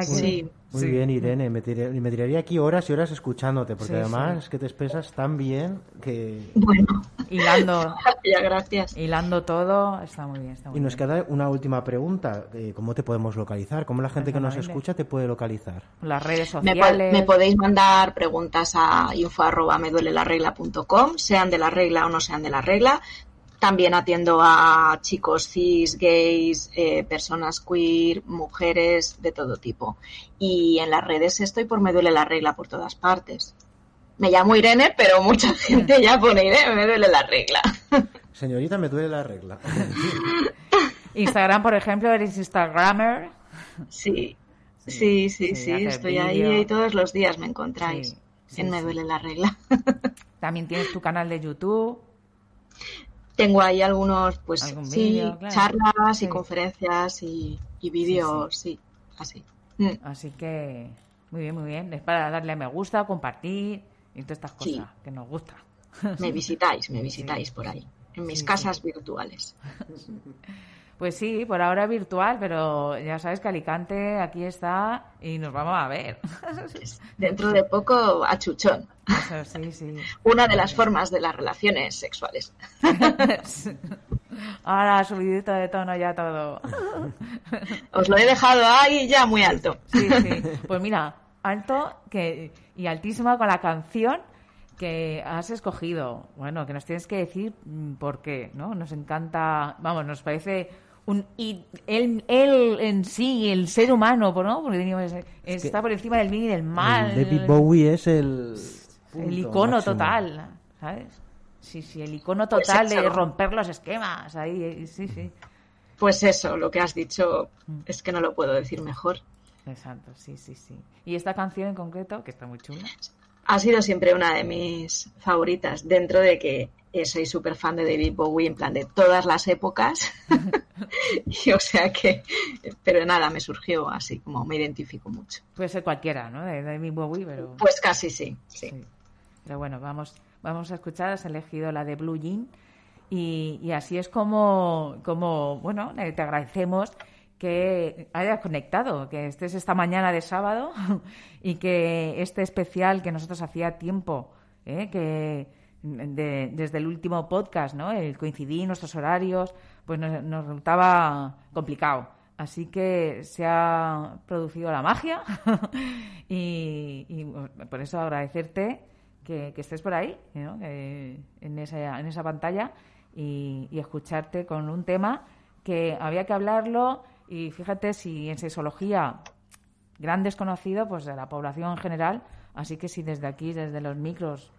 sí. Muy bien, Irene. Me, tiraría, aquí horas y horas escuchándote, porque además es que te expresas tan bien que... Bueno. Hilando, gracias. hilando todo, está muy bien. y nos queda una última pregunta. Eh, ¿Cómo te podemos localizar? ¿Cómo la gente que nos escucha te puede localizar? Las redes sociales. Me, podéis mandar preguntas a info arroba sean de la regla o no sean de la regla. También atiendo a chicos cis, gays, eh, personas queer, mujeres de todo tipo. Y en las redes estoy por Me duele la regla por todas partes. Me llamo Irene, pero mucha gente ya pone Irene, me duele la regla. Señorita, me duele la regla. Instagram, por ejemplo, eres Instagrammer. Sí, sí, sí, sí, estoy ahí y todos los días me encontráis en Me duele la regla. También tienes tu canal de YouTube. Tengo ahí algunos, pues sí, charlas y conferencias y, vídeos, sí, así. Mm. Así que, muy bien, muy bien. Es para darle a me gusta, compartir y todas estas cosas que nos gustan. Me visitáis, me visitáis por ahí, en mis casas virtuales. Pues sí, por ahora virtual, pero ya sabes que Alicante aquí está y nos vamos a ver. Dentro de poco a chuchón. sí, sí. Una de las formas de las relaciones sexuales. Ahora subidito de tono ya todo. Os lo he dejado ahí ya muy alto. Sí, sí. Pues mira, alto que y altísima con la canción que has escogido. Bueno, que nos tienes que decir mm, por qué, ¿no? Nos encanta, vamos, nos parece un y él, él, en sí, el ser humano, ¿no? Porque está por encima del bien y del mal. David Bowie es el el icono total, ¿sabes? Sí, sí, el icono pues total de romper los esquemas, ahí, eh, sí, sí. Pues eso, lo que has dicho mm. es que no lo puedo decir mejor. Exacto, sí, sí, sí. Y esta canción en concreto, que está muy chula. Ha sido siempre una de mis favoritas, dentro de que eh, soy súper fan de David Bowie, en plan de todas las épocas. y, o sea que, pero nada, me surgió así, como me identifico mucho. Puede ser cualquiera, ¿no? De David Bowie, pero. Pues casi sí, sí. Pero bueno, vamos, vamos a escuchar, has elegido la de Blue Jean. Y, y así es como, como, bueno, eh, te agradecemos que hayas conectado, que estés esta mañana de sábado y que este especial que nosotros hacía tiempo, ¿eh? que desde el último podcast, ¿no? El coincidir nuestros horarios, pues nos, resultaba complicado. Así que se ha producido la magia y, por eso agradecerte que, estés por ahí, en, esa, en esa pantalla y, escucharte con un tema que había que hablarlo y fíjate si en sexología gran desconocido pues de la población en general, así que si desde aquí, desde los micros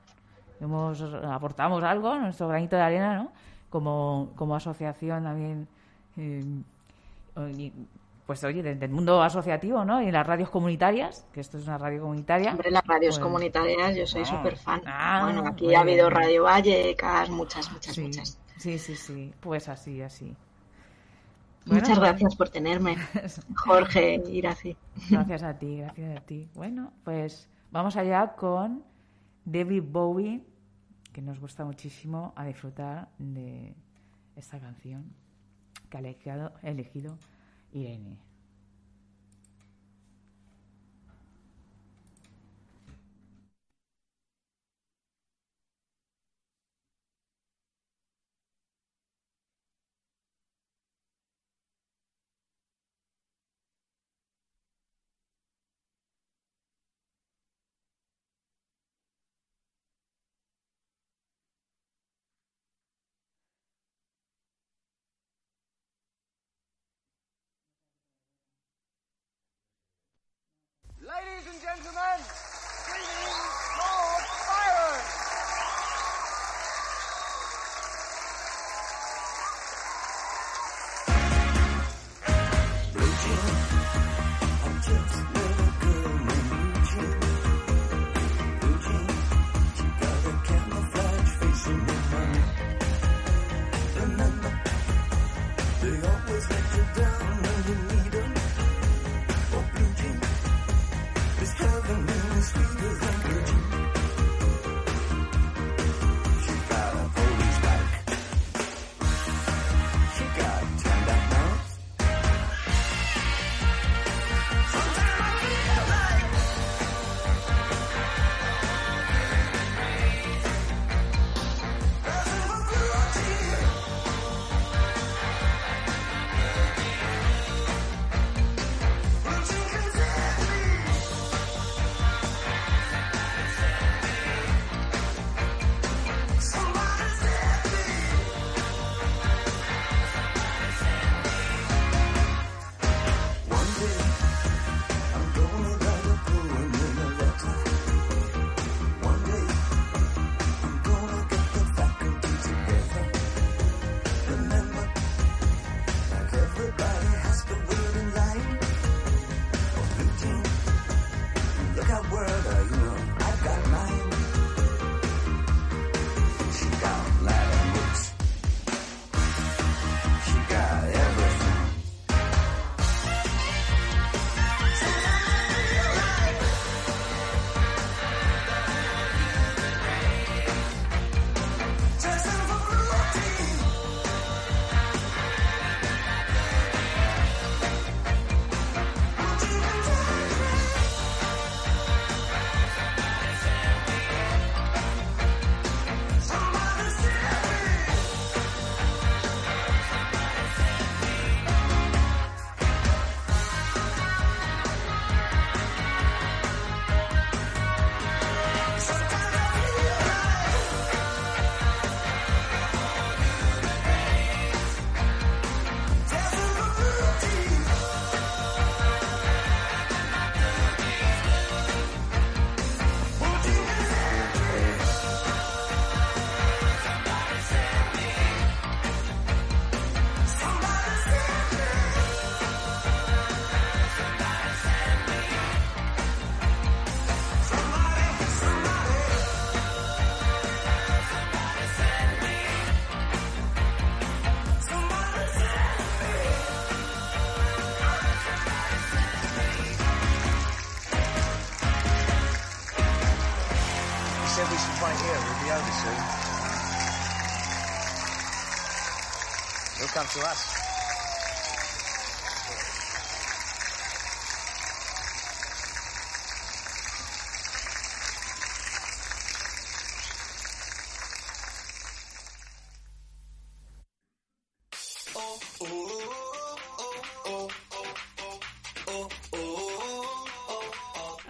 hemos aportamos algo, nuestro granito de arena, ¿no? Como, como asociación también, eh, pues oye, desde el mundo asociativo, ¿no? Y las radios comunitarias, que esto es una radio comunitaria. Hombre, las radios pues, comunitarias, yo soy súper fan. Ah, bueno, aquí ha habido Radio Vallecas, muchas, muchas, muchas. Sí, sí, sí, pues así, así. Muchas gracias por tenerme, Jorge Iraci. Gracias a ti, gracias a ti. Bueno, pues vamos allá con David Bowie, que nos gusta muchísimo a disfrutar de esta canción que ha elegido, elegido Irene.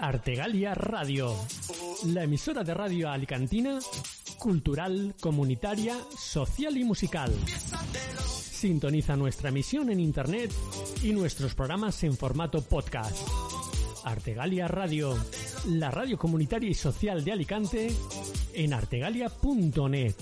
Artegalia Radio, la emisora de radio alicantina, cultural, comunitaria, social y musical. Sintoniza nuestra emisión en internet y nuestros programas en formato podcast. Artegalia Radio, la radio comunitaria y social de Alicante, en artegalia.net.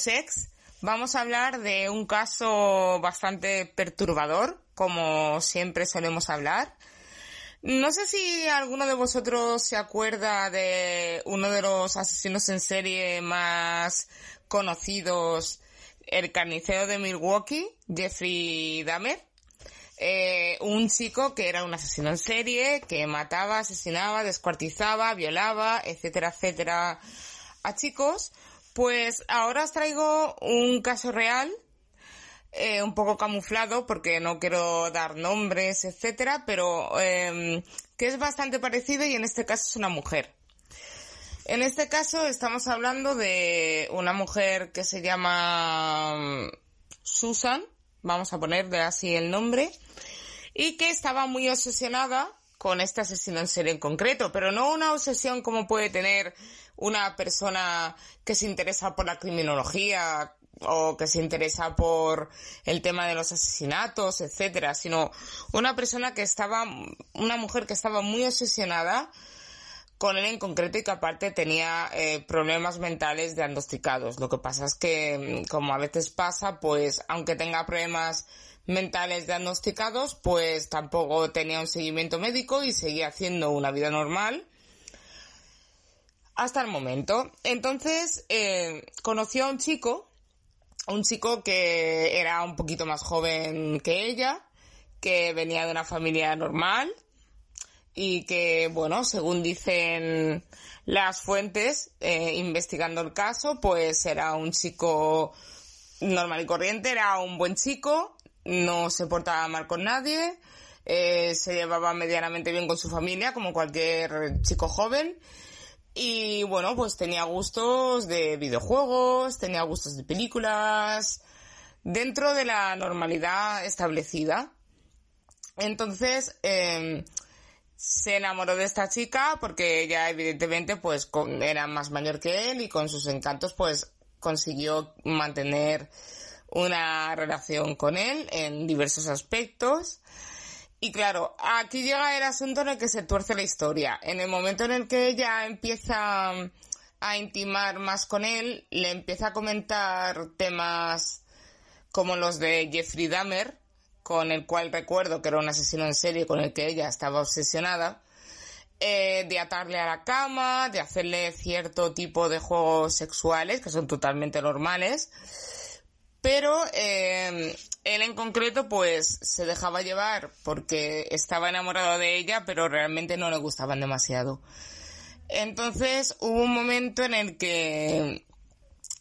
Criminosex vamos a hablar de un caso bastante perturbador, como siempre solemos hablar. No sé si alguno de vosotros se acuerda de uno de los asesinos en serie más conocidos, el carnicero de Milwaukee, Jeffrey Dahmer. Eh, un chico que era un asesino en serie, que mataba, asesinaba, descuartizaba, violaba, etcétera, etcétera, a chicos, pues ahora os traigo un caso real, eh, un poco camuflado porque no quiero dar nombres, etcétera, pero eh, que es bastante parecido y en este caso es una mujer. En este caso estamos hablando de una mujer que se llama mm, Susan, vamos a ponerle así el nombre, y que estaba muy obsesionada con este asesino en serie en concreto, pero no una obsesión como puede tener una persona que se interesa por la criminología o que se interesa por el tema de los asesinatos, etcétera, sino una persona que estaba, una mujer que estaba muy obsesionada con él en concreto y que aparte tenía eh, problemas mentales diagnosticados. Lo que pasa es que, como a veces pasa, pues aunque tenga problemas mentales diagnosticados, pues tampoco tenía un seguimiento médico y seguía haciendo una vida normal hasta el momento. Entonces, eh, conoció a un chico, un chico que era un poquito más joven que ella, que venía de una familia normal y que, bueno, según dicen las fuentes, eh, investigando el caso, pues era un chico normal y corriente, era un buen chico, no se portaba mal con nadie, eh, se llevaba medianamente bien con su familia, como cualquier chico joven. Y bueno, pues tenía gustos de videojuegos, tenía gustos de películas, dentro de la normalidad establecida. Entonces, em, se enamoró de esta chica porque ella evidentemente pues era más mayor que él y con sus encantos pues consiguió mantener una relación con él en diversos aspectos. Y claro, aquí llega el asunto en el que se tuerce la historia. En el momento en el que ella empieza a intimar más con él, le empieza a comentar temas como los de Jeffrey Dahmer, con el cual recuerdo que era un asesino en serie con el que ella estaba obsesionada, eh, de atarle a la cama, de hacerle cierto tipo de juegos sexuales que son totalmente normales pero eh, él en concreto pues se dejaba llevar porque estaba enamorado de ella, pero realmente no le gustaban demasiado. Entonces hubo un momento en el que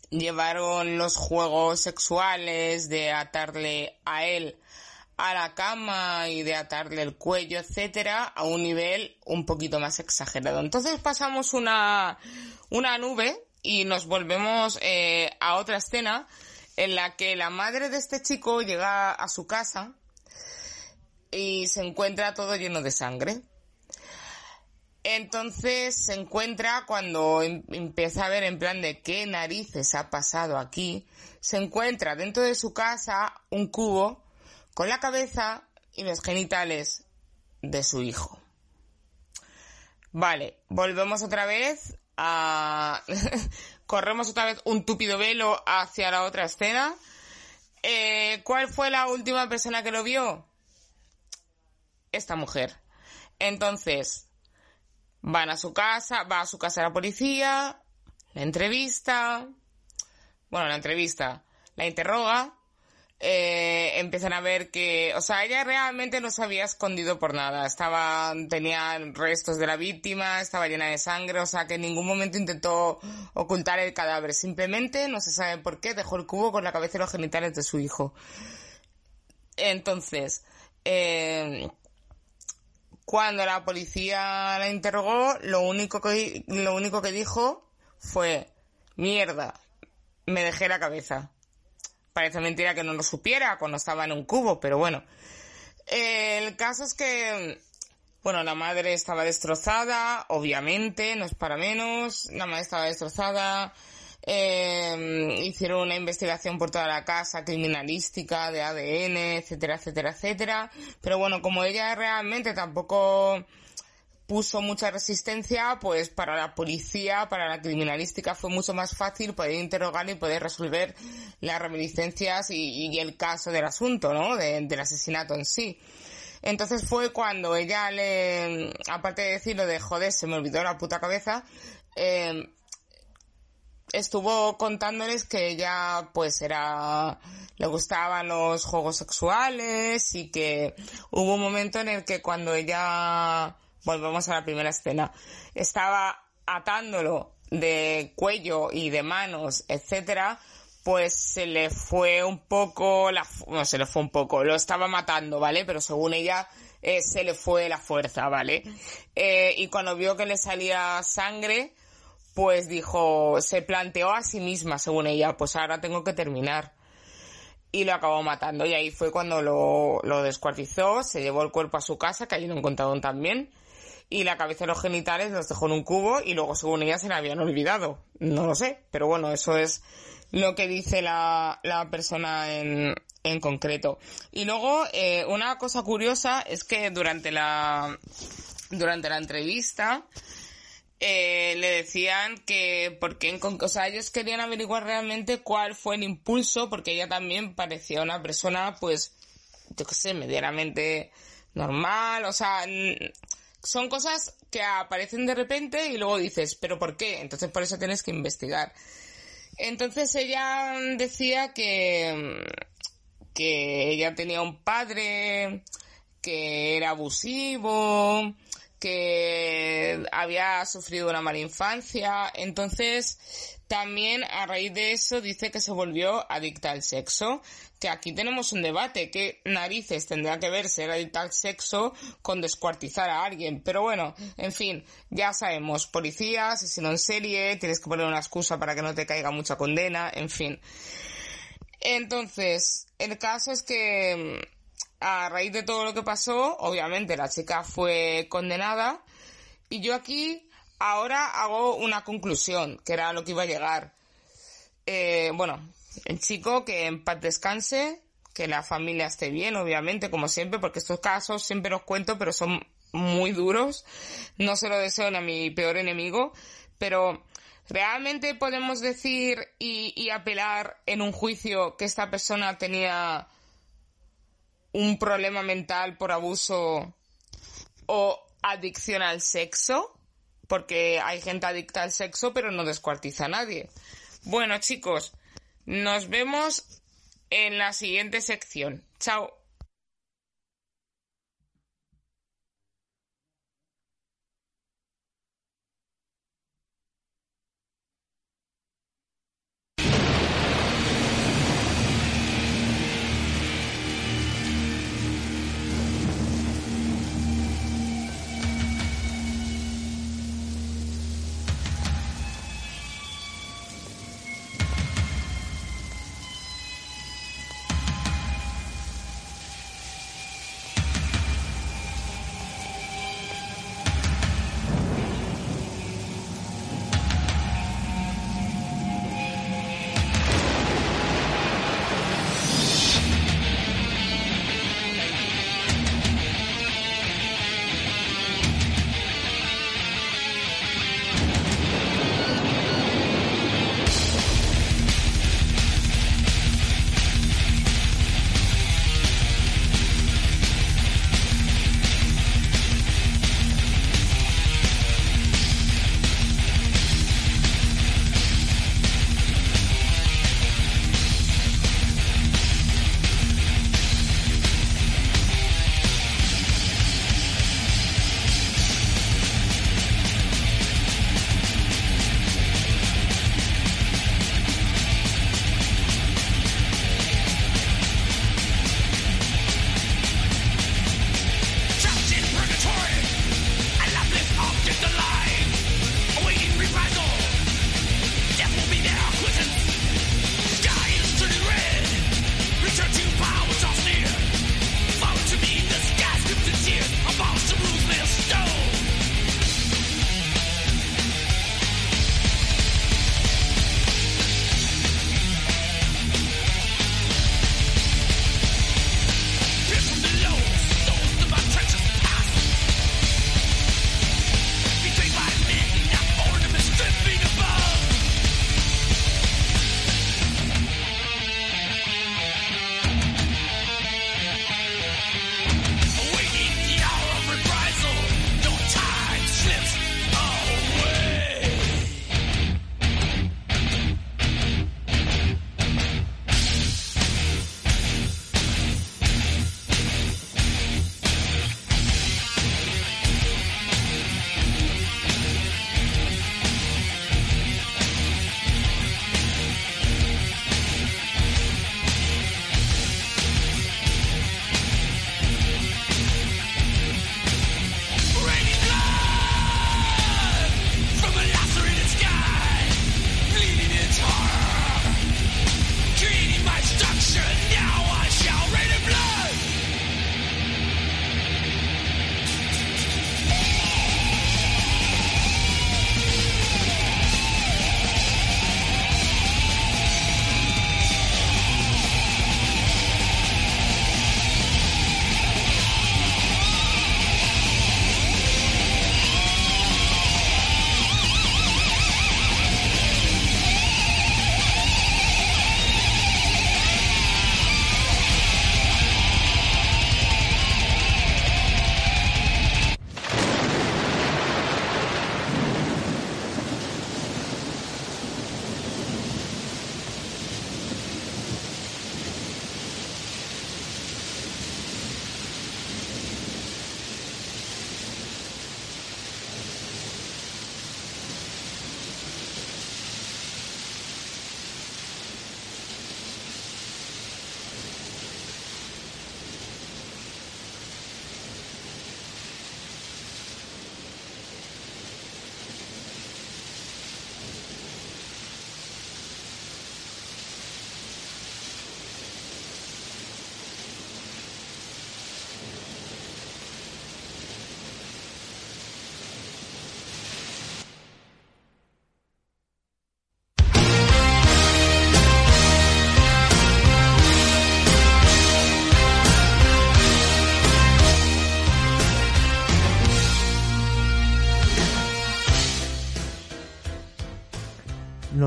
llevaron los juegos sexuales de atarle a él a la cama y de atarle el cuello, etcétera, a un nivel un poquito más exagerado. Entonces pasamos una, una nube y nos volvemos eh, a otra escena en la que la madre de este chico llega a su casa y se encuentra todo lleno de sangre. Entonces se encuentra cuando em- empieza a ver en plan de qué narices ha pasado aquí, se encuentra dentro de su casa un cubo con la cabeza y los genitales de su hijo. Vale, volvemos otra vez a... Corremos otra vez un túpido velo hacia la otra escena. Eh, ¿Cuál fue la última persona que lo vio? Esta mujer. Entonces, van a su casa, va a su casa la policía, la entrevista, bueno, la entrevista, la interroga, eh, empiezan a ver que, o sea, ella realmente no se había escondido por nada, estaba, tenía restos de la víctima, estaba llena de sangre, o sea, que en ningún momento intentó ocultar el cadáver, simplemente, no se sabe por qué, dejó el cubo con la cabeza y los genitales de su hijo. Entonces, eh, cuando la policía la interrogó, lo único que, lo único que dijo fue, mierda, me dejé la cabeza. Parece mentira que no lo supiera cuando estaba en un cubo, pero bueno. El caso es que, bueno, la madre estaba destrozada, obviamente, no es para menos, la madre estaba destrozada, eh, hicieron una investigación por toda la casa, criminalística, de ADN, etcétera, etcétera, etcétera. Pero bueno, como ella realmente tampoco puso mucha resistencia, pues para la policía, para la criminalística fue mucho más fácil poder interrogarle y poder resolver las reminiscencias y, el caso del asunto, ¿no? De- del asesinato en sí. Entonces fue cuando ella le, aparte de decir lo de joder, se me olvidó la puta cabeza, eh, estuvo contándoles que ella pues era le gustaban los juegos sexuales y que hubo un momento en el que cuando ella volvemos a la primera escena estaba atándolo de cuello y de manos etcétera pues se le fue un poco la no se le fue un poco lo estaba matando vale pero según ella eh, se le fue la fuerza vale Eh, y cuando vio que le salía sangre pues dijo, se planteó a sí misma, según ella, pues ahora tengo que terminar. Y lo acabó matando. Y ahí fue cuando lo, lo descuartizó, se llevó el cuerpo a su casa, que allí lo encontraron también. Y la cabeza y los genitales los dejó en un cubo y luego, según ella, se la habían olvidado. No lo sé, pero bueno, eso es lo que dice la, la persona en, en concreto. Y luego, eh, una cosa curiosa es que durante la, durante la entrevista, eh, le decían que porque en o sea ellos querían averiguar realmente cuál fue el impulso porque ella también parecía una persona pues yo qué sé medianamente normal o sea son cosas que aparecen de repente y luego dices pero por qué entonces por eso tienes que investigar entonces ella decía que que ella tenía un padre que era abusivo, que había sufrido una mala infancia. Entonces, también a raíz de eso dice que se volvió adicta al sexo. Que aquí tenemos un debate. ¿Qué narices tendrá que ver ser adicta al sexo con descuartizar a alguien? Pero bueno, en fin, ya sabemos. Policía, asesino en serie, tienes que poner una excusa para que no te caiga mucha condena, en fin. Entonces, el caso es que a raíz de todo lo que pasó, obviamente la chica fue condenada y yo aquí ahora hago una conclusión, que era lo que iba a llegar. Eh, bueno, el chico que en paz descanse, que la familia esté bien, obviamente, como siempre, porque estos casos siempre los cuento, pero son muy duros. No se lo deseo a mi peor enemigo, pero ¿realmente podemos decir y apelar en un juicio que esta persona tenía un problema mental por abuso o adicción al sexo? Porque hay gente adicta al sexo, pero no descuartiza a nadie. Bueno, chicos, nos vemos en la siguiente sección. Chao.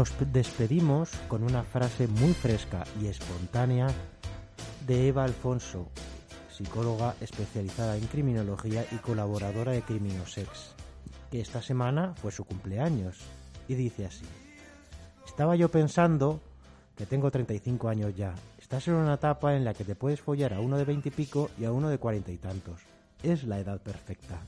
Nos despedimos con una frase muy fresca y espontánea de Eva Alfonso, psicóloga especializada en criminología y colaboradora de Criminosex, que esta semana fue su cumpleaños, y dice así. Estaba yo pensando que tengo 35 años ya. Estás en una etapa en la que te puedes follar a uno de 20 y pico y a uno de cuarenta y tantos. Es la edad perfecta.